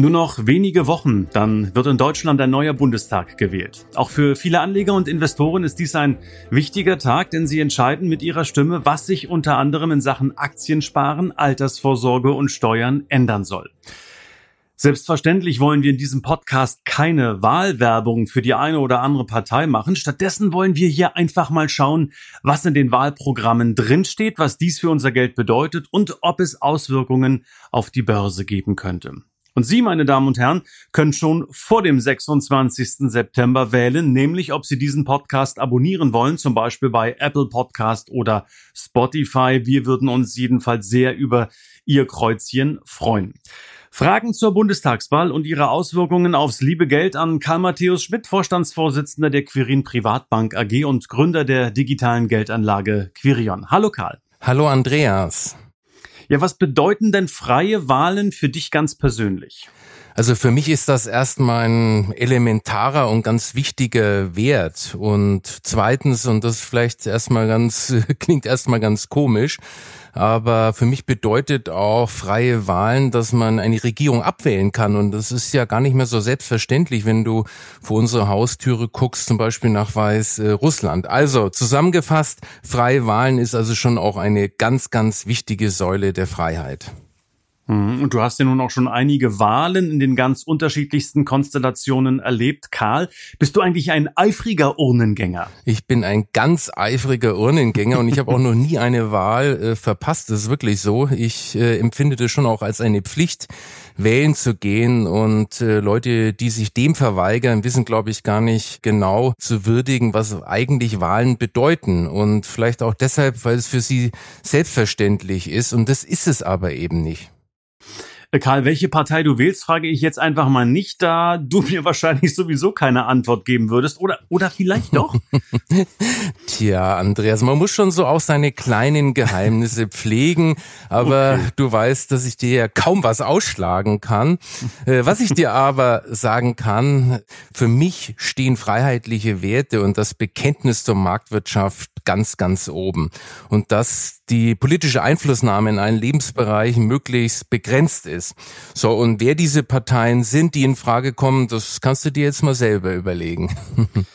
Nur noch wenige Wochen, dann wird in Deutschland ein neuer Bundestag gewählt. Auch für viele Anleger und Investoren ist dies ein wichtiger Tag, denn sie entscheiden mit ihrer Stimme, was sich unter anderem in Sachen Aktiensparen, Altersvorsorge und Steuern ändern soll. Selbstverständlich wollen wir in diesem Podcast keine Wahlwerbung für die eine oder andere Partei machen. Stattdessen wollen wir hier einfach mal schauen, was in den Wahlprogrammen drinsteht, was dies für unser Geld bedeutet und ob es Auswirkungen auf die Börse geben könnte. Und Sie, meine Damen und Herren, können schon vor dem 26. September wählen, nämlich ob Sie diesen Podcast abonnieren wollen, zum Beispiel bei Apple Podcast oder Spotify. Wir würden uns jedenfalls sehr über Ihr Kreuzchen freuen. Fragen zur Bundestagswahl und ihre Auswirkungen aufs liebe Geld an Karl Matthäus Schmidt, Vorstandsvorsitzender der Quirin Privatbank AG und Gründer der digitalen Geldanlage Quirion. Hallo Karl. Hallo Andreas. Ja, was bedeuten denn freie Wahlen für dich ganz persönlich? Also für mich ist das erstmal ein elementarer und ganz wichtiger Wert. Und zweitens, und das vielleicht erstmal ganz, klingt erstmal ganz komisch, aber für mich bedeutet auch freie Wahlen, dass man eine Regierung abwählen kann. Und das ist ja gar nicht mehr so selbstverständlich, wenn du vor unsere Haustüre guckst, zum Beispiel nach Weißrussland. Also zusammengefasst, freie Wahlen ist also schon auch eine ganz, ganz wichtige Säule der Freiheit. Mhm. Und du hast ja nun auch schon einige Wahlen in den ganz unterschiedlichsten Konstellationen erlebt. Karl, bist du eigentlich ein eifriger Urnengänger? Ich bin ein ganz eifriger Urnengänger und ich habe auch noch nie eine Wahl äh, verpasst. Das ist wirklich so. Ich äh, empfinde das schon auch als eine Pflicht, wählen zu gehen. Und äh, Leute, die sich dem verweigern, wissen, glaube ich, gar nicht genau zu würdigen, was eigentlich Wahlen bedeuten. Und vielleicht auch deshalb, weil es für sie selbstverständlich ist. Und das ist es aber eben nicht. Äh, Karl, welche Partei du wählst, frage ich jetzt einfach mal nicht, da du mir wahrscheinlich sowieso keine Antwort geben würdest. Oder, oder vielleicht doch? Tja, Andreas, man muss schon so auch seine kleinen Geheimnisse pflegen, aber okay. du weißt, dass ich dir ja kaum was ausschlagen kann. Äh, was ich dir aber sagen kann, für mich stehen freiheitliche Werte und das Bekenntnis zur Marktwirtschaft ganz, ganz oben. Und dass die politische Einflussnahme in allen Lebensbereichen möglichst begrenzt ist. So, und wer diese Parteien sind, die in Frage kommen, das kannst du dir jetzt mal selber überlegen.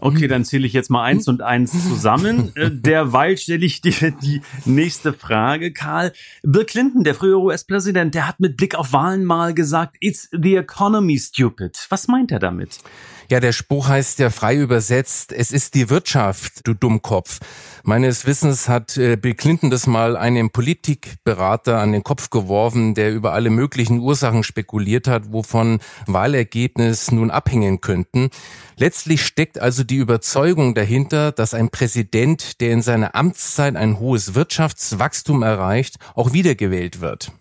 Okay, dann zähle ich jetzt mal eins und eins zusammen. Äh, derweil stelle ich dir die nächste Frage, Karl. Bill Clinton, der frühere US-Präsident, der hat mit Blick auf Wahlen mal gesagt, it's the economy stupid. Was meint er damit? Ja, der Spruch heißt ja frei übersetzt, es ist die Wirtschaft, du Dummkopf. Meines Wissens hat äh, Bill Clinton das mal einem Politikberater an den Kopf geworfen, der über alle möglichen Ursachen spekuliert hat, wovon Wahlergebnis nun abhängen könnten. Letztlich steckt also die Überzeugung dahinter, dass ein Präsident, der in seiner Amtszeit ein hohes Wirtschaftswachstum erreicht, auch wiedergewählt wird.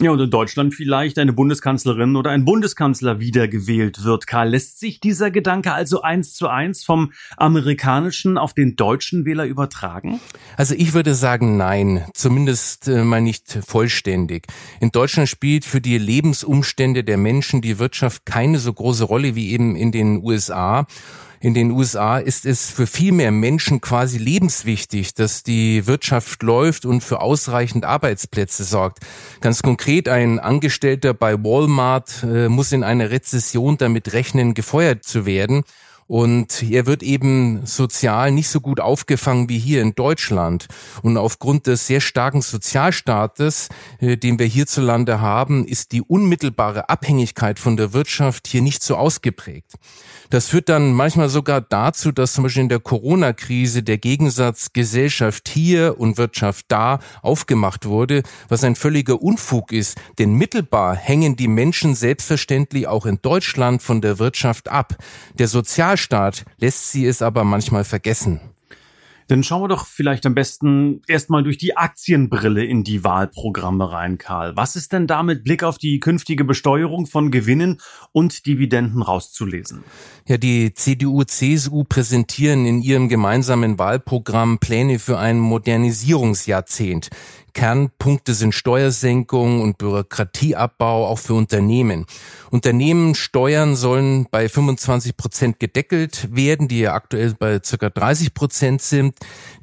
Ja, und in Deutschland vielleicht eine Bundeskanzlerin oder ein Bundeskanzler wiedergewählt wird. Karl, lässt sich dieser Gedanke also eins zu eins vom amerikanischen auf den deutschen Wähler übertragen? Also ich würde sagen nein, zumindest äh, mal nicht vollständig. In Deutschland spielt für die Lebensumstände der Menschen die Wirtschaft keine so große Rolle wie eben in den USA. In den USA ist es für viel mehr Menschen quasi lebenswichtig, dass die Wirtschaft läuft und für ausreichend Arbeitsplätze sorgt. Ganz konkret, ein Angestellter bei Walmart äh, muss in einer Rezession damit rechnen, gefeuert zu werden. Und er wird eben sozial nicht so gut aufgefangen wie hier in Deutschland. Und aufgrund des sehr starken Sozialstaates, äh, den wir hierzulande haben, ist die unmittelbare Abhängigkeit von der Wirtschaft hier nicht so ausgeprägt. Das führt dann manchmal sogar dazu, dass zum Beispiel in der Corona-Krise der Gegensatz Gesellschaft hier und Wirtschaft da aufgemacht wurde, was ein völliger Unfug ist. Denn mittelbar hängen die Menschen selbstverständlich auch in Deutschland von der Wirtschaft ab. Der Sozialstaat lässt sie es aber manchmal vergessen. Dann schauen wir doch vielleicht am besten erstmal durch die Aktienbrille in die Wahlprogramme rein, Karl. Was ist denn da mit Blick auf die künftige Besteuerung von Gewinnen und Dividenden rauszulesen? Ja, die CDU, CSU präsentieren in ihrem gemeinsamen Wahlprogramm Pläne für ein Modernisierungsjahrzehnt. Kernpunkte sind Steuersenkung und Bürokratieabbau auch für Unternehmen. Unternehmenssteuern sollen bei 25 Prozent gedeckelt werden, die ja aktuell bei circa 30 Prozent sind.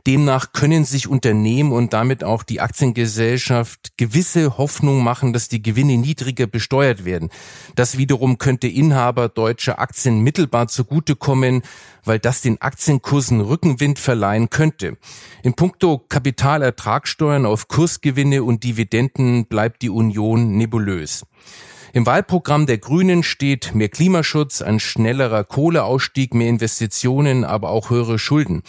Demnach können sich Unternehmen und damit auch die Aktiengesellschaft gewisse Hoffnung machen, dass die Gewinne niedriger besteuert werden. Das wiederum könnte Inhaber deutscher Aktien mittelbar zugutekommen, weil das den Aktienkursen Rückenwind verleihen könnte. In puncto Kapitalertragssteuern auf Kursgewinne und Dividenden bleibt die Union nebulös. Im Wahlprogramm der Grünen steht mehr Klimaschutz, ein schnellerer Kohleausstieg, mehr Investitionen, aber auch höhere Schulden.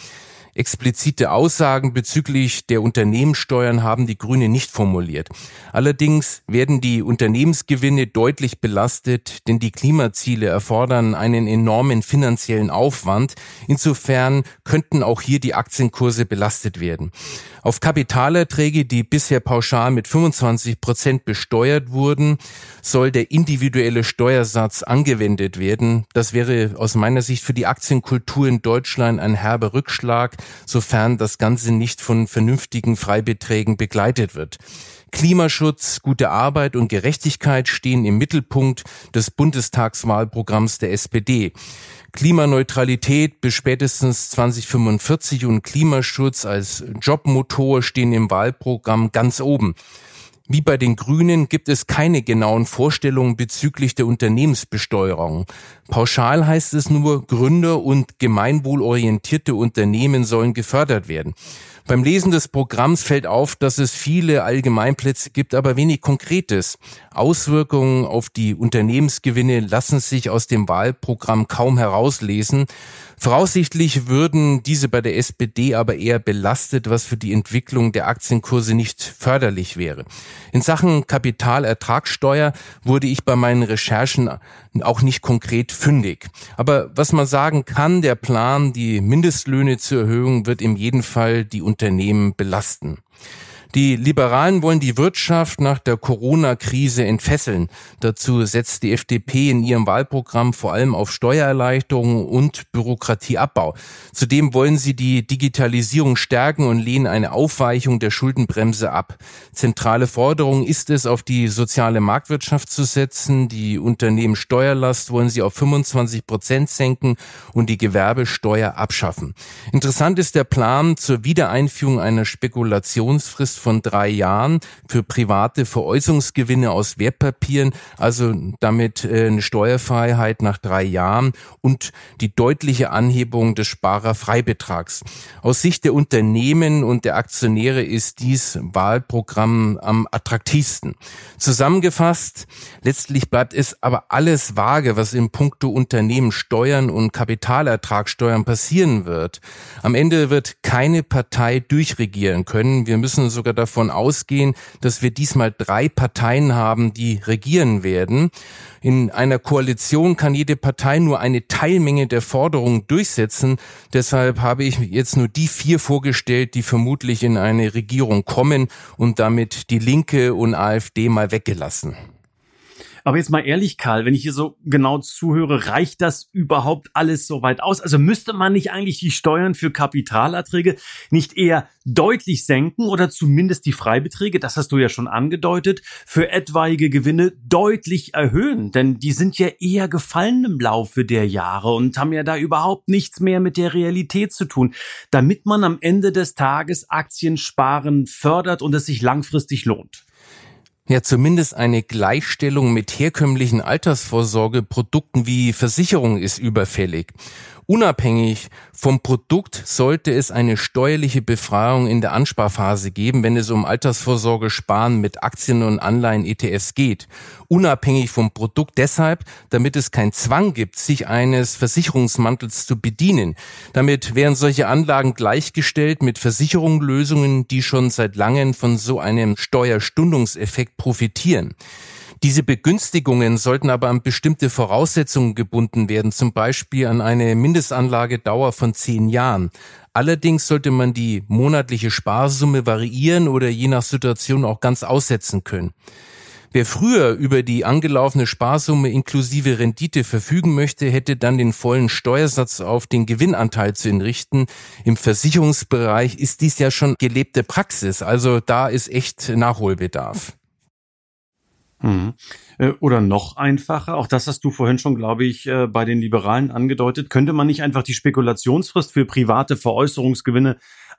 Explizite Aussagen bezüglich der Unternehmenssteuern haben die Grünen nicht formuliert. Allerdings werden die Unternehmensgewinne deutlich belastet, denn die Klimaziele erfordern einen enormen finanziellen Aufwand. Insofern könnten auch hier die Aktienkurse belastet werden. Auf Kapitalerträge, die bisher pauschal mit 25 Prozent besteuert wurden, soll der individuelle Steuersatz angewendet werden. Das wäre aus meiner Sicht für die Aktienkultur in Deutschland ein herber Rückschlag, sofern das Ganze nicht von vernünftigen Freibeträgen begleitet wird. Klimaschutz, gute Arbeit und Gerechtigkeit stehen im Mittelpunkt des Bundestagswahlprogramms der SPD. Klimaneutralität bis spätestens 2045 und Klimaschutz als Jobmotor stehen im Wahlprogramm ganz oben. Wie bei den Grünen gibt es keine genauen Vorstellungen bezüglich der Unternehmensbesteuerung. Pauschal heißt es nur, Gründer und gemeinwohlorientierte Unternehmen sollen gefördert werden. Beim Lesen des Programms fällt auf, dass es viele Allgemeinplätze gibt, aber wenig Konkretes. Auswirkungen auf die Unternehmensgewinne lassen sich aus dem Wahlprogramm kaum herauslesen. Voraussichtlich würden diese bei der SPD aber eher belastet, was für die Entwicklung der Aktienkurse nicht förderlich wäre. In Sachen Kapitalertragssteuer wurde ich bei meinen Recherchen auch nicht konkret fündig. Aber was man sagen kann, der Plan, die Mindestlöhne zu erhöhen, wird in jedem Fall die Unternehmen belasten. Die Liberalen wollen die Wirtschaft nach der Corona-Krise entfesseln. Dazu setzt die FDP in ihrem Wahlprogramm vor allem auf Steuererleichterungen und Bürokratieabbau. Zudem wollen sie die Digitalisierung stärken und lehnen eine Aufweichung der Schuldenbremse ab. Zentrale Forderung ist es, auf die soziale Marktwirtschaft zu setzen. Die Unternehmenssteuerlast wollen sie auf 25 Prozent senken und die Gewerbesteuer abschaffen. Interessant ist der Plan zur Wiedereinführung einer Spekulationsfrist von drei Jahren für private Veräußerungsgewinne aus Wertpapieren, also damit äh, eine Steuerfreiheit nach drei Jahren und die deutliche Anhebung des Sparerfreibetrags. Aus Sicht der Unternehmen und der Aktionäre ist dies Wahlprogramm am attraktivsten. Zusammengefasst, letztlich bleibt es aber alles vage, was in puncto Unternehmen Steuern und Kapitalertragssteuern passieren wird. Am Ende wird keine Partei durchregieren können. Wir müssen sogar sogar davon ausgehen, dass wir diesmal drei Parteien haben, die regieren werden. In einer Koalition kann jede Partei nur eine Teilmenge der Forderungen durchsetzen. Deshalb habe ich jetzt nur die vier vorgestellt, die vermutlich in eine Regierung kommen und damit die Linke und AfD mal weggelassen. Aber jetzt mal ehrlich, Karl, wenn ich hier so genau zuhöre, reicht das überhaupt alles so weit aus? Also müsste man nicht eigentlich die Steuern für Kapitalerträge nicht eher deutlich senken oder zumindest die Freibeträge, das hast du ja schon angedeutet, für etwaige Gewinne deutlich erhöhen? Denn die sind ja eher gefallen im Laufe der Jahre und haben ja da überhaupt nichts mehr mit der Realität zu tun, damit man am Ende des Tages Aktiensparen fördert und es sich langfristig lohnt. Ja, zumindest eine Gleichstellung mit herkömmlichen Altersvorsorgeprodukten wie Versicherung ist überfällig. Unabhängig vom Produkt sollte es eine steuerliche Befreiung in der Ansparphase geben, wenn es um Altersvorsorge sparen mit Aktien und Anleihen ETFs geht. Unabhängig vom Produkt deshalb, damit es keinen Zwang gibt, sich eines Versicherungsmantels zu bedienen. Damit wären solche Anlagen gleichgestellt mit Versicherungslösungen, die schon seit langem von so einem Steuerstundungseffekt profitieren. Diese Begünstigungen sollten aber an bestimmte Voraussetzungen gebunden werden, zum Beispiel an eine Mindestanlagedauer von zehn Jahren. Allerdings sollte man die monatliche Sparsumme variieren oder je nach Situation auch ganz aussetzen können. Wer früher über die angelaufene Sparsumme inklusive Rendite verfügen möchte, hätte dann den vollen Steuersatz auf den Gewinnanteil zu entrichten. Im Versicherungsbereich ist dies ja schon gelebte Praxis, also da ist echt Nachholbedarf. Mhm. Äh, oder noch einfacher, auch das hast du vorhin schon, glaube ich, äh, bei den Liberalen angedeutet, könnte man nicht einfach die Spekulationsfrist für private Veräußerungsgewinne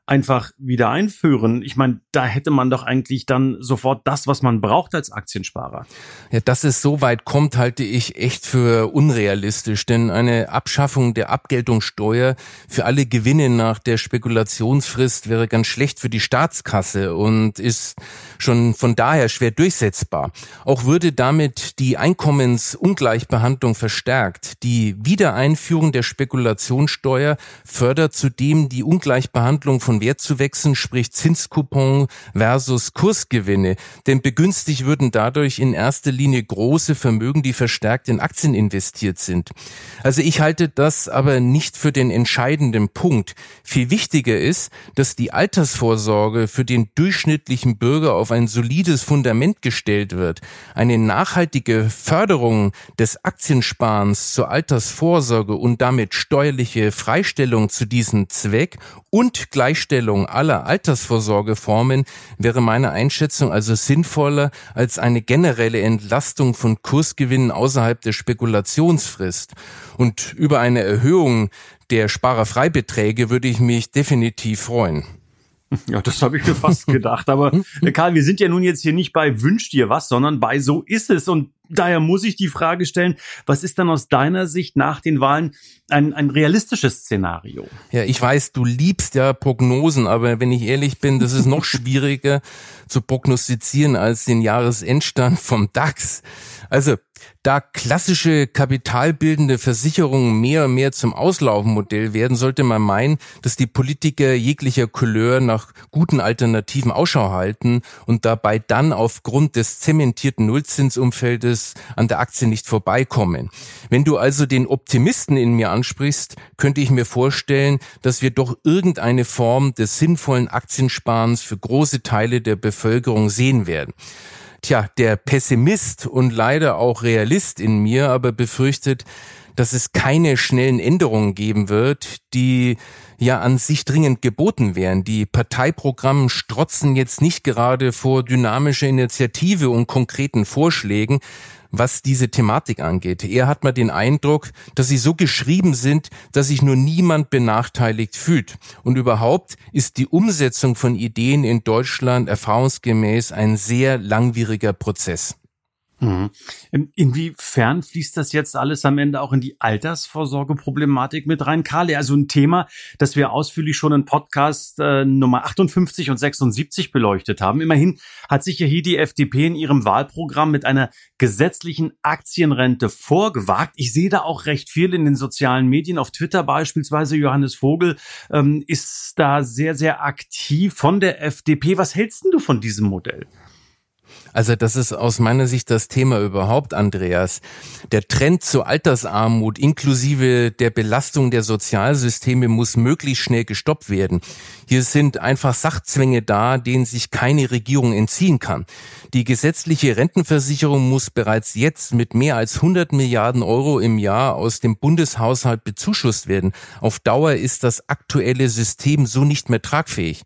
einfach wieder einführen. Ich meine, da hätte man doch eigentlich dann sofort das, was man braucht als Aktiensparer. Ja, dass es so weit kommt, halte ich echt für unrealistisch, denn eine Abschaffung der Abgeltungssteuer für alle Gewinne nach der Spekulationsfrist wäre ganz schlecht für die Staatskasse und ist schon von daher schwer durchsetzbar. Auch würde damit die Einkommensungleichbehandlung verstärkt. Die Wiedereinführung der Spekulationssteuer fördert zudem die Ungleichbehandlung von Wertzuwächsen, sprich Zinscoupon versus Kursgewinne. Denn begünstigt würden dadurch in erster Linie große Vermögen, die verstärkt in Aktien investiert sind. Also ich halte das aber nicht für den entscheidenden Punkt. Viel wichtiger ist, dass die Altersvorsorge für den durchschnittlichen Bürger auf ein solides Fundament gestellt wird. Eine nachhaltige Förderung des Aktiensparens zur Altersvorsorge und damit steuerliche Freistellung zu diesem Zweck und Gleichstellung aller Altersvorsorgeformen wäre meine Einschätzung also sinnvoller als eine generelle Entlastung von Kursgewinnen außerhalb der Spekulationsfrist. Und über eine Erhöhung der Sparerfreibeträge würde ich mich definitiv freuen. Ja, das habe ich mir fast gedacht. Aber äh, Karl, wir sind ja nun jetzt hier nicht bei Wünsch dir was, sondern bei So ist es. Und daher muss ich die Frage stellen, was ist dann aus deiner Sicht nach den Wahlen ein, ein realistisches Szenario? Ja, ich weiß, du liebst ja Prognosen, aber wenn ich ehrlich bin, das ist noch schwieriger zu prognostizieren als den Jahresendstand vom DAX. Also da klassische kapitalbildende Versicherungen mehr und mehr zum Auslaufenmodell werden, sollte man meinen, dass die Politiker jeglicher Couleur nach guten Alternativen Ausschau halten und dabei dann aufgrund des zementierten Nullzinsumfeldes an der Aktie nicht vorbeikommen. Wenn du also den Optimisten in mir ansprichst, könnte ich mir vorstellen, dass wir doch irgendeine Form des sinnvollen Aktiensparens für große Teile der Bevölkerung sehen werden. Tja, der Pessimist und leider auch Realist in mir aber befürchtet, dass es keine schnellen Änderungen geben wird, die ja an sich dringend geboten wären. Die Parteiprogramme strotzen jetzt nicht gerade vor dynamischer Initiative und konkreten Vorschlägen, was diese Thematik angeht. Er hat mal den Eindruck, dass sie so geschrieben sind, dass sich nur niemand benachteiligt fühlt. Und überhaupt ist die Umsetzung von Ideen in Deutschland erfahrungsgemäß ein sehr langwieriger Prozess. Mhm. Inwiefern fließt das jetzt alles am Ende auch in die Altersvorsorgeproblematik mit rein, Karl? Also ein Thema, das wir ausführlich schon in Podcast äh, Nummer 58 und 76 beleuchtet haben. Immerhin hat sich ja hier die FDP in ihrem Wahlprogramm mit einer gesetzlichen Aktienrente vorgewagt. Ich sehe da auch recht viel in den sozialen Medien. Auf Twitter beispielsweise Johannes Vogel ähm, ist da sehr, sehr aktiv von der FDP. Was hältst du von diesem Modell? Also das ist aus meiner Sicht das Thema überhaupt, Andreas. Der Trend zur Altersarmut inklusive der Belastung der Sozialsysteme muss möglichst schnell gestoppt werden. Hier sind einfach Sachzwänge da, denen sich keine Regierung entziehen kann. Die gesetzliche Rentenversicherung muss bereits jetzt mit mehr als 100 Milliarden Euro im Jahr aus dem Bundeshaushalt bezuschusst werden. Auf Dauer ist das aktuelle System so nicht mehr tragfähig.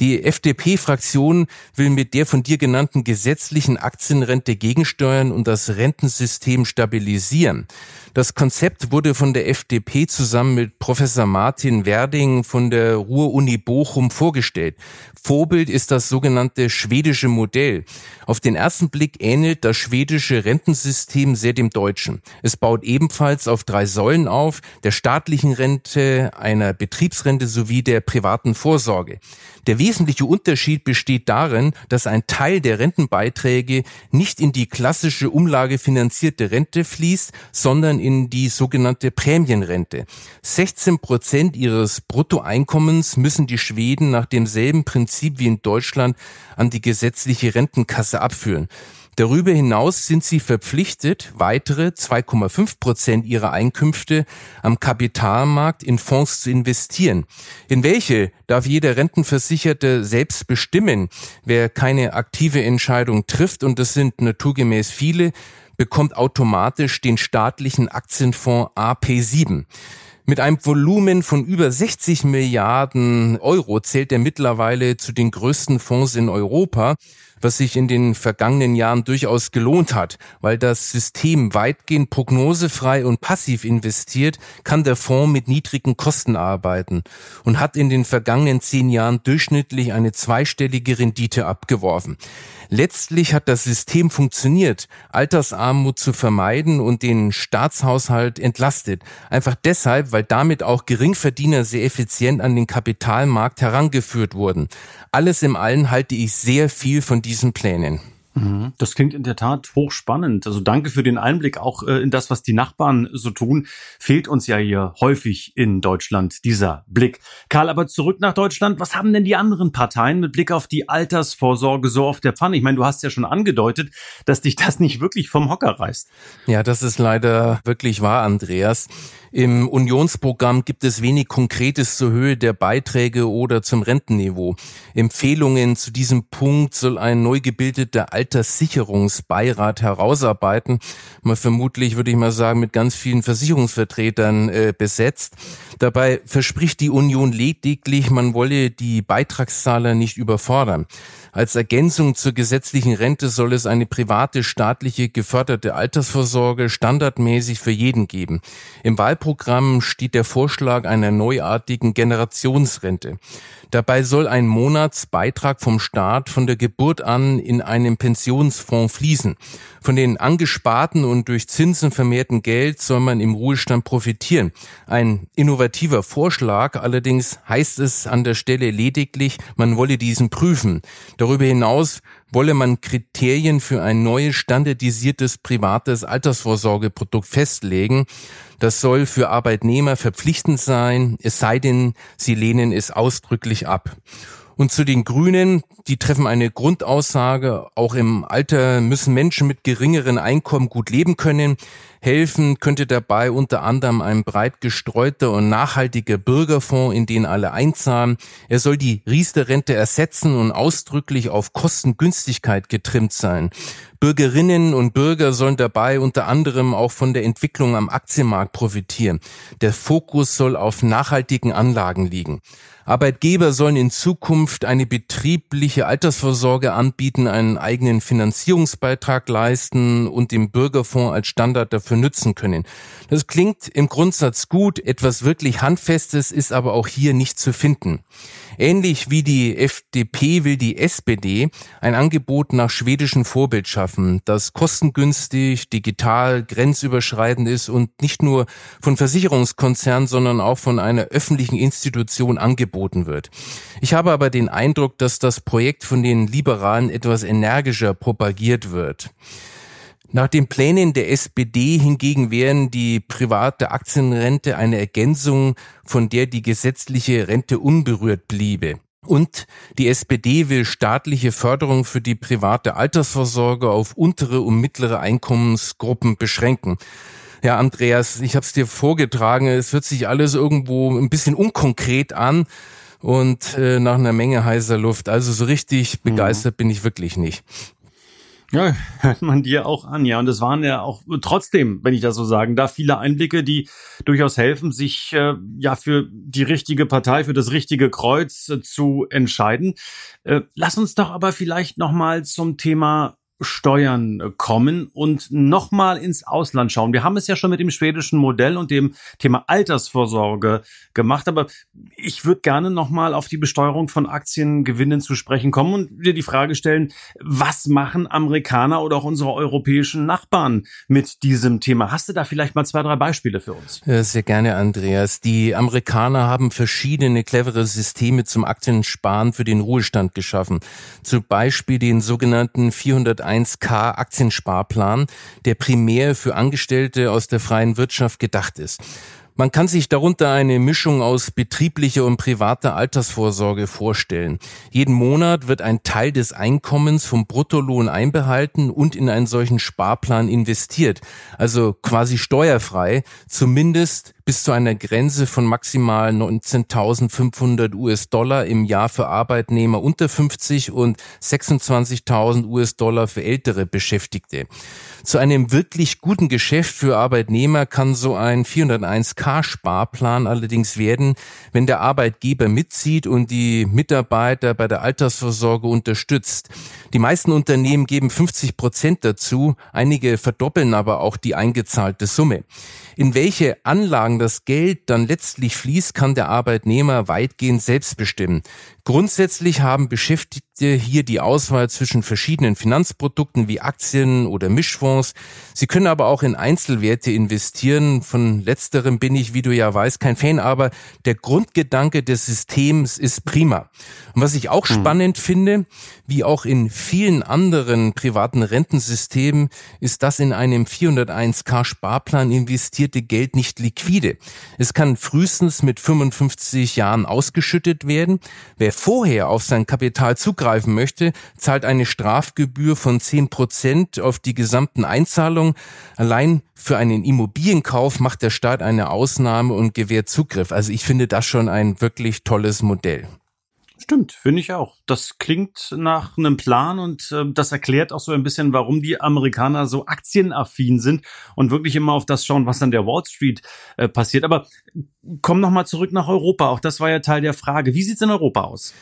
Die FDP-Fraktion will mit der von dir genannten gesetzlichen Aktienrente gegensteuern und das Rentensystem stabilisieren. Das Konzept wurde von der FDP zusammen mit Professor Martin Werding von der Ruhr-Uni Bochum vorgestellt. Vorbild ist das sogenannte schwedische Modell. Auf den ersten Blick ähnelt das schwedische Rentensystem sehr dem deutschen. Es baut ebenfalls auf drei Säulen auf, der staatlichen Rente, einer Betriebsrente sowie der privaten Vorsorge. Der wesentliche Unterschied besteht darin, dass ein Teil der Rentenbeiträge nicht in die klassische umlagefinanzierte Rente fließt, sondern in die sogenannte Prämienrente. 16 Prozent ihres Bruttoeinkommens müssen die Schweden nach demselben Prinzip wie in Deutschland an die gesetzliche Rentenkasse abführen. Darüber hinaus sind sie verpflichtet, weitere 2,5 Prozent ihrer Einkünfte am Kapitalmarkt in Fonds zu investieren. In welche darf jeder Rentenversicherte selbst bestimmen. Wer keine aktive Entscheidung trifft, und das sind naturgemäß viele, bekommt automatisch den staatlichen Aktienfonds AP7. Mit einem Volumen von über 60 Milliarden Euro zählt er mittlerweile zu den größten Fonds in Europa was sich in den vergangenen Jahren durchaus gelohnt hat, weil das System weitgehend prognosefrei und passiv investiert, kann der Fonds mit niedrigen Kosten arbeiten und hat in den vergangenen zehn Jahren durchschnittlich eine zweistellige Rendite abgeworfen. Letztlich hat das System funktioniert, Altersarmut zu vermeiden und den Staatshaushalt entlastet. Einfach deshalb, weil damit auch Geringverdiener sehr effizient an den Kapitalmarkt herangeführt wurden. Alles im Allen halte ich sehr viel von diesen Plänen. Mhm. Das klingt in der Tat hochspannend. Also danke für den Einblick auch äh, in das, was die Nachbarn so tun. Fehlt uns ja hier häufig in Deutschland dieser Blick. Karl, aber zurück nach Deutschland. Was haben denn die anderen Parteien mit Blick auf die Altersvorsorge so auf der Pfanne? Ich meine, du hast ja schon angedeutet, dass dich das nicht wirklich vom Hocker reißt. Ja, das ist leider wirklich wahr, Andreas. Im Unionsprogramm gibt es wenig Konkretes zur Höhe der Beiträge oder zum Rentenniveau. Empfehlungen zu diesem Punkt soll ein neu gebildeter Alterssicherungsbeirat herausarbeiten. Mal vermutlich, würde ich mal sagen, mit ganz vielen Versicherungsvertretern äh, besetzt. Dabei verspricht die Union lediglich, man wolle die Beitragszahler nicht überfordern. Als Ergänzung zur gesetzlichen Rente soll es eine private, staatliche, geförderte Altersvorsorge standardmäßig für jeden geben. Im Wahlprogramm steht der Vorschlag einer neuartigen Generationsrente. Dabei soll ein Monatsbeitrag vom Staat von der Geburt an in einen Pensionsfonds fließen. Von den angesparten und durch Zinsen vermehrten Geld soll man im Ruhestand profitieren. Ein innovativer Vorschlag, allerdings heißt es an der Stelle lediglich, man wolle diesen prüfen. Darüber hinaus wolle man Kriterien für ein neues standardisiertes privates Altersvorsorgeprodukt festlegen. Das soll für Arbeitnehmer verpflichtend sein, es sei denn, sie lehnen es ausdrücklich ab. Und zu den Grünen, die treffen eine Grundaussage, auch im Alter müssen Menschen mit geringeren Einkommen gut leben können. Helfen könnte dabei unter anderem ein breit gestreuter und nachhaltiger Bürgerfonds, in den alle einzahlen. Er soll die Riester-Rente ersetzen und ausdrücklich auf Kostengünstigkeit getrimmt sein. Bürgerinnen und Bürger sollen dabei unter anderem auch von der Entwicklung am Aktienmarkt profitieren. Der Fokus soll auf nachhaltigen Anlagen liegen. Arbeitgeber sollen in Zukunft eine betriebliche Altersvorsorge anbieten, einen eigenen Finanzierungsbeitrag leisten und den Bürgerfonds als Standard dafür nutzen können. Das klingt im Grundsatz gut, etwas wirklich Handfestes ist aber auch hier nicht zu finden. Ähnlich wie die FDP will die SPD ein Angebot nach schwedischem Vorbild schaffen, das kostengünstig, digital, grenzüberschreitend ist und nicht nur von Versicherungskonzernen, sondern auch von einer öffentlichen Institution angeboten wird. Ich habe aber den Eindruck, dass das Projekt von den Liberalen etwas energischer propagiert wird. Nach den Plänen der SPD hingegen wären die private Aktienrente eine Ergänzung, von der die gesetzliche Rente unberührt bliebe. Und die SPD will staatliche Förderung für die private Altersvorsorge auf untere und mittlere Einkommensgruppen beschränken. Ja, Andreas, ich habe es dir vorgetragen, es hört sich alles irgendwo ein bisschen unkonkret an und äh, nach einer Menge heißer Luft. Also so richtig mhm. begeistert mhm. bin ich wirklich nicht. Ja, hört man dir auch an, ja. Und es waren ja auch trotzdem, wenn ich das so sagen darf, viele Einblicke, die durchaus helfen, sich äh, ja für die richtige Partei, für das richtige Kreuz äh, zu entscheiden. Äh, lass uns doch aber vielleicht nochmal zum Thema Steuern äh, kommen und nochmal ins Ausland schauen. Wir haben es ja schon mit dem schwedischen Modell und dem Thema Altersvorsorge gemacht, aber ich würde gerne nochmal auf die Besteuerung von Aktiengewinnen zu sprechen kommen und dir die Frage stellen, was machen Amerikaner oder auch unsere europäischen Nachbarn mit diesem Thema? Hast du da vielleicht mal zwei, drei Beispiele für uns? Sehr gerne, Andreas. Die Amerikaner haben verschiedene clevere Systeme zum Aktiensparen für den Ruhestand geschaffen. Zum Beispiel den sogenannten 400 1K Aktiensparplan, der primär für Angestellte aus der freien Wirtschaft gedacht ist. Man kann sich darunter eine Mischung aus betrieblicher und privater Altersvorsorge vorstellen. Jeden Monat wird ein Teil des Einkommens vom Bruttolohn einbehalten und in einen solchen Sparplan investiert. Also quasi steuerfrei, zumindest bis zu einer Grenze von maximal 19.500 US-Dollar im Jahr für Arbeitnehmer unter 50 und 26.000 US-Dollar für ältere Beschäftigte. Zu einem wirklich guten Geschäft für Arbeitnehmer kann so ein 401k-Sparplan allerdings werden, wenn der Arbeitgeber mitzieht und die Mitarbeiter bei der Altersvorsorge unterstützt. Die meisten Unternehmen geben 50 Prozent dazu, einige verdoppeln aber auch die eingezahlte Summe. In welche Anlagen das Geld dann letztlich fließt, kann der Arbeitnehmer weitgehend selbst bestimmen. Grundsätzlich haben Beschäftigte hier die Auswahl zwischen verschiedenen Finanzprodukten wie Aktien oder Mischfonds. Sie können aber auch in Einzelwerte investieren. Von letzterem bin ich, wie du ja weißt, kein Fan, aber der Grundgedanke des Systems ist prima. Und was ich auch hm. spannend finde, wie auch in vielen anderen privaten Rentensystemen, ist das in einem 401k Sparplan investierte Geld nicht liquide. Es kann frühestens mit 55 Jahren ausgeschüttet werden. Wer vorher auf sein Kapital zugreifen möchte, zahlt eine Strafgebühr von 10 Prozent auf die gesamten Einzahlungen. Allein für einen Immobilienkauf macht der Staat eine Ausnahme und gewährt Zugriff. Also ich finde das schon ein wirklich tolles Modell. Stimmt, finde ich auch. Das klingt nach einem Plan und äh, das erklärt auch so ein bisschen, warum die Amerikaner so aktienaffin sind und wirklich immer auf das schauen, was an der Wall Street äh, passiert. Aber komm noch mal zurück nach Europa. Auch das war ja Teil der Frage. Wie sieht's in Europa aus?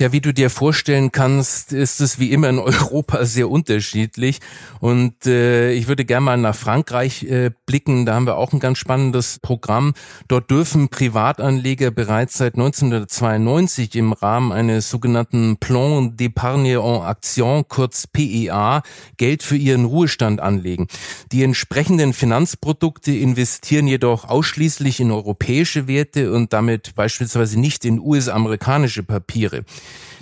Ja, wie du dir vorstellen kannst, ist es wie immer in Europa sehr unterschiedlich. Und äh, ich würde gerne mal nach Frankreich äh, blicken. Da haben wir auch ein ganz spannendes Programm. Dort dürfen Privatanleger bereits seit 1992 im Rahmen eines sogenannten Plan d'épargne en action, kurz PEA, Geld für ihren Ruhestand anlegen. Die entsprechenden Finanzprodukte investieren jedoch ausschließlich in europäische Werte und damit beispielsweise nicht in US-amerikanische Papiere.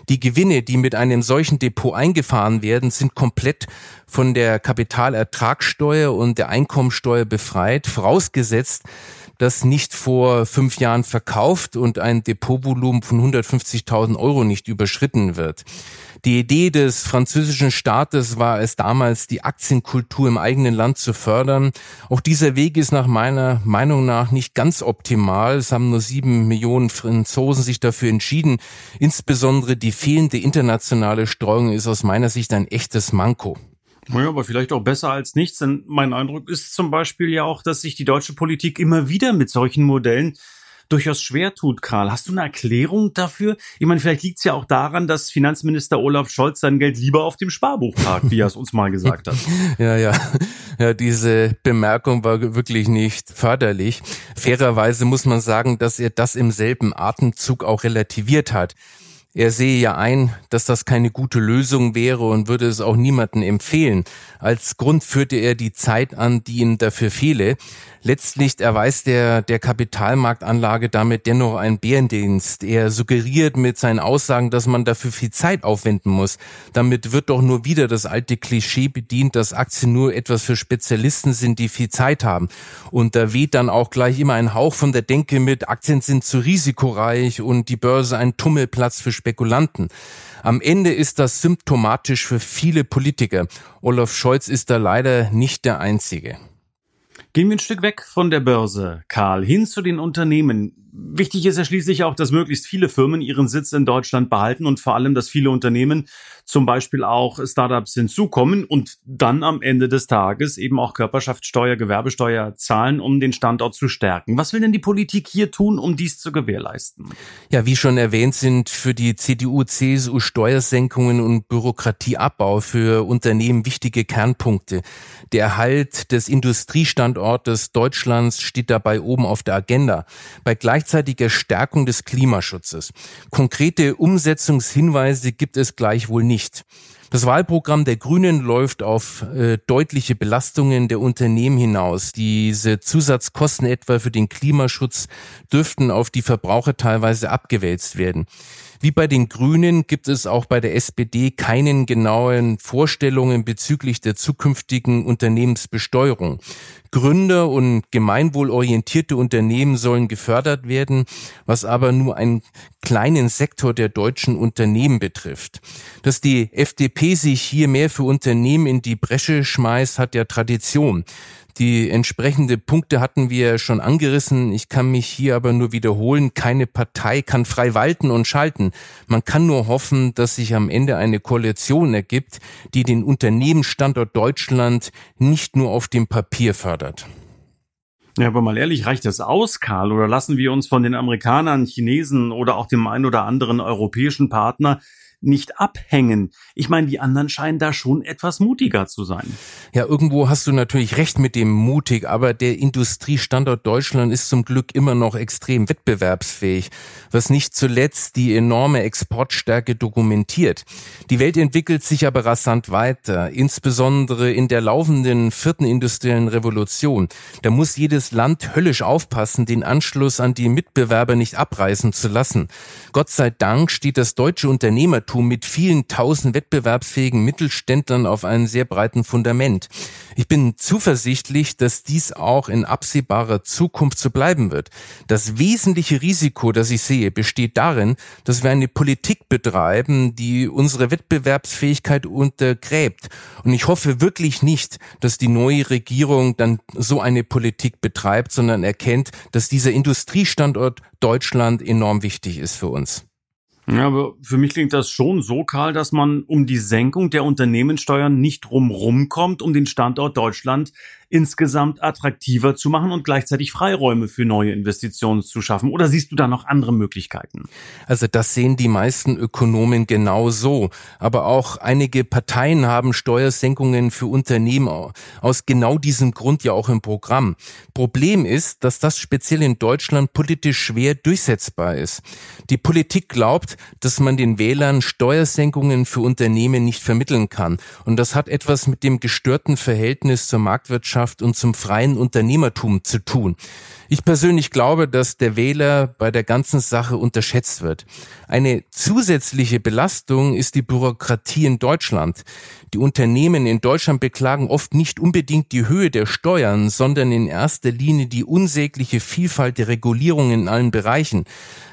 Die Gewinne, die mit einem solchen Depot eingefahren werden, sind komplett von der Kapitalertragssteuer und der Einkommensteuer befreit, vorausgesetzt, dass nicht vor fünf Jahren verkauft und ein Depotvolumen von 150.000 Euro nicht überschritten wird. Die Idee des französischen Staates war es damals, die Aktienkultur im eigenen Land zu fördern. Auch dieser Weg ist nach meiner Meinung nach nicht ganz optimal. Es haben nur sieben Millionen Franzosen sich dafür entschieden. Insbesondere die fehlende internationale Streuung ist aus meiner Sicht ein echtes Manko. Naja, aber vielleicht auch besser als nichts, denn mein Eindruck ist zum Beispiel ja auch, dass sich die deutsche Politik immer wieder mit solchen Modellen durchaus schwer tut, Karl. Hast du eine Erklärung dafür? Ich meine, vielleicht liegt es ja auch daran, dass Finanzminister Olaf Scholz sein Geld lieber auf dem Sparbuch parkt, wie er es uns mal gesagt hat. ja, ja. Ja, diese Bemerkung war wirklich nicht förderlich. Fairerweise muss man sagen, dass er das im selben Atemzug auch relativiert hat. Er sehe ja ein, dass das keine gute Lösung wäre und würde es auch niemanden empfehlen. Als Grund führte er die Zeit an, die ihm dafür fehle. Letztlich erweist er der Kapitalmarktanlage damit dennoch einen Bärendienst. Er suggeriert mit seinen Aussagen, dass man dafür viel Zeit aufwenden muss. Damit wird doch nur wieder das alte Klischee bedient, dass Aktien nur etwas für Spezialisten sind, die viel Zeit haben. Und da weht dann auch gleich immer ein Hauch von der Denke mit, Aktien sind zu risikoreich und die Börse ein Tummelplatz für Spekulanten. Am Ende ist das symptomatisch für viele Politiker. Olaf Scholz ist da leider nicht der Einzige. Gehen wir ein Stück weg von der Börse, Karl, hin zu den Unternehmen. Wichtig ist ja schließlich auch, dass möglichst viele Firmen ihren Sitz in Deutschland behalten und vor allem, dass viele Unternehmen zum Beispiel auch Startups hinzukommen und dann am Ende des Tages eben auch Körperschaftssteuer, Gewerbesteuer zahlen, um den Standort zu stärken. Was will denn die Politik hier tun, um dies zu gewährleisten? Ja, wie schon erwähnt, sind für die CDU, CSU Steuersenkungen und Bürokratieabbau für Unternehmen wichtige Kernpunkte. Der Erhalt des Industriestandortes Deutschlands steht dabei oben auf der Agenda. Bei gleichzeitiger Stärkung des Klimaschutzes. Konkrete Umsetzungshinweise gibt es gleichwohl nicht. Das Wahlprogramm der Grünen läuft auf äh, deutliche Belastungen der Unternehmen hinaus. Diese Zusatzkosten etwa für den Klimaschutz dürften auf die Verbraucher teilweise abgewälzt werden. Wie bei den Grünen gibt es auch bei der SPD keinen genauen Vorstellungen bezüglich der zukünftigen Unternehmensbesteuerung. Gründer und gemeinwohlorientierte Unternehmen sollen gefördert werden, was aber nur einen kleinen Sektor der deutschen Unternehmen betrifft. Dass die FDP sich hier mehr für Unternehmen in die Bresche schmeißt, hat ja Tradition. Die entsprechende Punkte hatten wir schon angerissen. Ich kann mich hier aber nur wiederholen. Keine Partei kann frei walten und schalten. Man kann nur hoffen, dass sich am Ende eine Koalition ergibt, die den Unternehmensstandort Deutschland nicht nur auf dem Papier fördert. Ja, aber mal ehrlich, reicht das aus, Karl? Oder lassen wir uns von den Amerikanern, Chinesen oder auch dem einen oder anderen europäischen Partner nicht abhängen. Ich meine, die anderen scheinen da schon etwas mutiger zu sein. Ja, irgendwo hast du natürlich recht mit dem mutig, aber der Industriestandort Deutschland ist zum Glück immer noch extrem wettbewerbsfähig, was nicht zuletzt die enorme Exportstärke dokumentiert. Die Welt entwickelt sich aber rasant weiter, insbesondere in der laufenden vierten industriellen Revolution. Da muss jedes Land höllisch aufpassen, den Anschluss an die Mitbewerber nicht abreißen zu lassen. Gott sei Dank steht das deutsche Unternehmertum Unternehmertum mit vielen tausend wettbewerbsfähigen Mittelständlern auf einem sehr breiten Fundament. Ich bin zuversichtlich, dass dies auch in absehbarer Zukunft so bleiben wird. Das wesentliche Risiko, das ich sehe, besteht darin, dass wir eine Politik betreiben, die unsere Wettbewerbsfähigkeit untergräbt. Und ich hoffe wirklich nicht, dass die neue Regierung dann so eine Politik betreibt, sondern erkennt, dass dieser Industriestandort Deutschland enorm wichtig ist für uns. Ja, aber für mich klingt das schon so, Karl, dass man um die Senkung der Unternehmenssteuern nicht drumrum kommt, um den Standort Deutschland insgesamt attraktiver zu machen und gleichzeitig Freiräume für neue Investitionen zu schaffen? Oder siehst du da noch andere Möglichkeiten? Also das sehen die meisten Ökonomen genau so. Aber auch einige Parteien haben Steuersenkungen für Unternehmen aus genau diesem Grund ja auch im Programm. Problem ist, dass das speziell in Deutschland politisch schwer durchsetzbar ist. Die Politik glaubt, dass man den Wählern Steuersenkungen für Unternehmen nicht vermitteln kann. Und das hat etwas mit dem gestörten Verhältnis zur Marktwirtschaft Marktwirtschaft und zum freien Unternehmertum zu tun. Ich persönlich glaube, dass der Wähler bei der ganzen Sache unterschätzt wird. Eine zusätzliche Belastung ist die Bürokratie in Deutschland. Die Unternehmen in Deutschland beklagen oft nicht unbedingt die Höhe der Steuern, sondern in erster Linie die unsägliche Vielfalt der Regulierungen in allen Bereichen.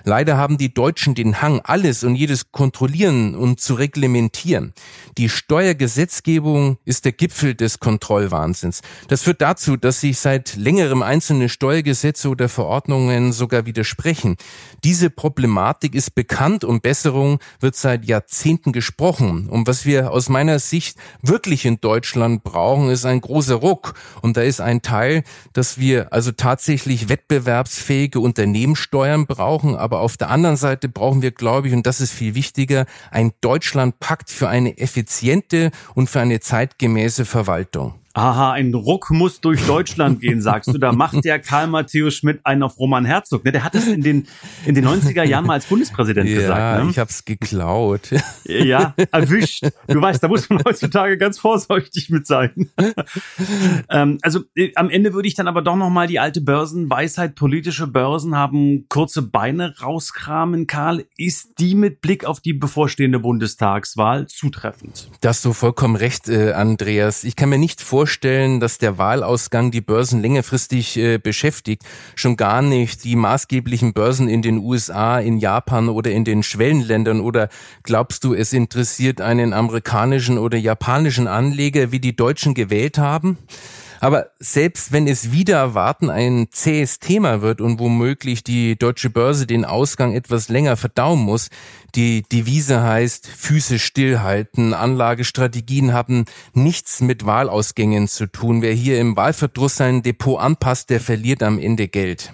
Leider haben die Deutschen den Hang, alles und jedes kontrollieren und zu reglementieren. Die Steuergesetzgebung ist der Gipfel des Kontrollwahnsinns. Das führt dazu, dass sich seit längerem einzelne Steuergesetze oder Verordnungen sogar widersprechen. Diese Problematik ist bekannt und Besserung wird seit Jahrzehnten gesprochen. Und was wir aus meiner Sicht wirklich in Deutschland brauchen, ist ein großer Ruck. Und da ist ein Teil, dass wir also tatsächlich wettbewerbsfähige Unternehmenssteuern brauchen, aber auf der anderen Seite brauchen wir, glaube ich, und das ist viel wichtiger, ein Deutschlandpakt für eine effiziente und für eine zeitgemäße Verwaltung. Aha, ein Ruck muss durch Deutschland gehen, sagst du. Da macht der Karl Matthäus Schmidt einen auf Roman Herzog. Ne? Der hat es in den, in den 90er Jahren mal als Bundespräsident ja, gesagt. Ne? ich hab's geklaut. Ja, erwischt. Du weißt, da muss man heutzutage ganz vorsichtig mit sein. ähm, also äh, am Ende würde ich dann aber doch nochmal die alte Börsenweisheit, politische Börsen haben kurze Beine rauskramen. Karl, ist die mit Blick auf die bevorstehende Bundestagswahl zutreffend? Da hast du vollkommen recht, äh, Andreas. Ich kann mir nicht vorstellen, vorstellen, dass der Wahlausgang die Börsen längerfristig äh, beschäftigt. Schon gar nicht die maßgeblichen Börsen in den USA, in Japan oder in den Schwellenländern. Oder glaubst du, es interessiert einen amerikanischen oder japanischen Anleger, wie die Deutschen gewählt haben? Aber selbst wenn es wieder erwarten ein zähes Thema wird und womöglich die deutsche Börse den Ausgang etwas länger verdauen muss, die Devise heißt Füße stillhalten. Anlagestrategien haben nichts mit Wahlausgängen zu tun. Wer hier im Wahlverdruss sein Depot anpasst, der verliert am Ende Geld.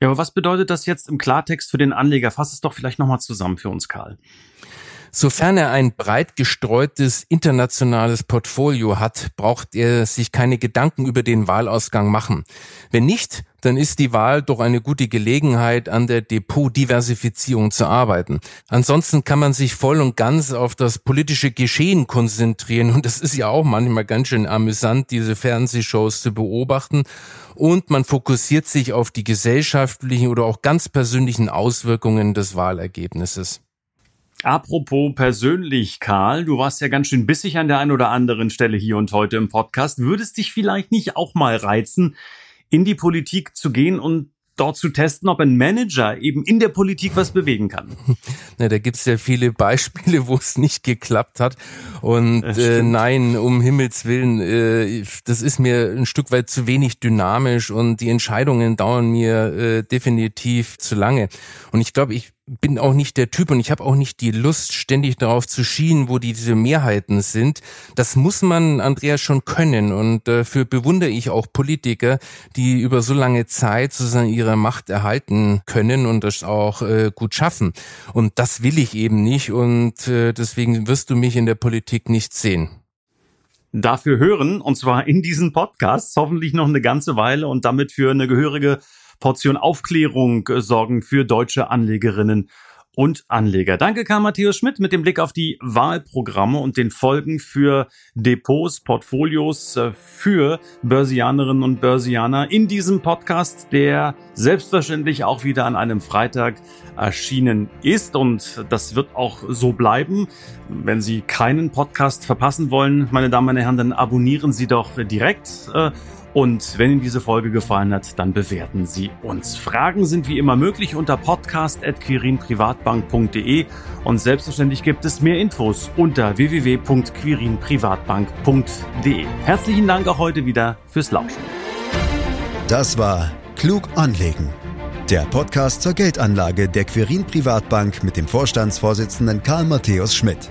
Ja, aber was bedeutet das jetzt im Klartext für den Anleger? Fass es doch vielleicht nochmal zusammen für uns, Karl. Sofern er ein breit gestreutes internationales Portfolio hat, braucht er sich keine Gedanken über den Wahlausgang machen. Wenn nicht, dann ist die Wahl doch eine gute Gelegenheit, an der Depotdiversifizierung zu arbeiten. Ansonsten kann man sich voll und ganz auf das politische Geschehen konzentrieren und das ist ja auch manchmal ganz schön amüsant, diese Fernsehshows zu beobachten und man fokussiert sich auf die gesellschaftlichen oder auch ganz persönlichen Auswirkungen des Wahlergebnisses. Apropos persönlich, Karl, du warst ja ganz schön bissig an der einen oder anderen Stelle hier und heute im Podcast. Würdest dich vielleicht nicht auch mal reizen, in die Politik zu gehen und dort zu testen, ob ein Manager eben in der Politik was bewegen kann. Na, da gibt's ja viele Beispiele, wo es nicht geklappt hat. Und äh, nein, um Himmels Willen, äh, das ist mir ein Stück weit zu wenig dynamisch und die Entscheidungen dauern mir äh, definitiv zu lange. Und ich glaube, ich bin auch nicht der Typ und ich habe auch nicht die Lust, ständig darauf zu schienen, wo diese Mehrheiten sind. Das muss man, Andreas, schon können. Und dafür bewundere ich auch Politiker, die über so lange Zeit sozusagen ihre Macht erhalten können und das auch äh, gut schaffen. Und das will ich eben nicht. Und äh, deswegen wirst du mich in der Politik nicht sehen dafür hören, und zwar in diesen Podcasts, hoffentlich noch eine ganze Weile und damit für eine gehörige Portion Aufklärung äh, sorgen für deutsche Anlegerinnen und Anleger. Danke, Karl Matthäus Schmidt, mit dem Blick auf die Wahlprogramme und den Folgen für Depots, Portfolios, äh, für Börsianerinnen und Börsianer in diesem Podcast, der selbstverständlich auch wieder an einem Freitag erschienen ist. Und das wird auch so bleiben. Wenn Sie keinen Podcast verpassen wollen, meine Damen und Herren, dann abonnieren Sie doch direkt äh, und wenn Ihnen diese Folge gefallen hat, dann bewerten Sie uns. Fragen sind wie immer möglich unter podcast.quirinprivatbank.de und selbstverständlich gibt es mehr Infos unter www.quirinprivatbank.de. Herzlichen Dank auch heute wieder fürs Lauschen. Das war Klug anlegen. Der Podcast zur Geldanlage der Quirin Privatbank mit dem Vorstandsvorsitzenden Karl Matthäus Schmidt.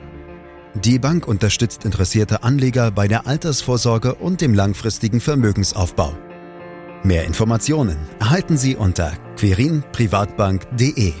Die Bank unterstützt interessierte Anleger bei der Altersvorsorge und dem langfristigen Vermögensaufbau. Mehr Informationen erhalten Sie unter querinprivatbank.de.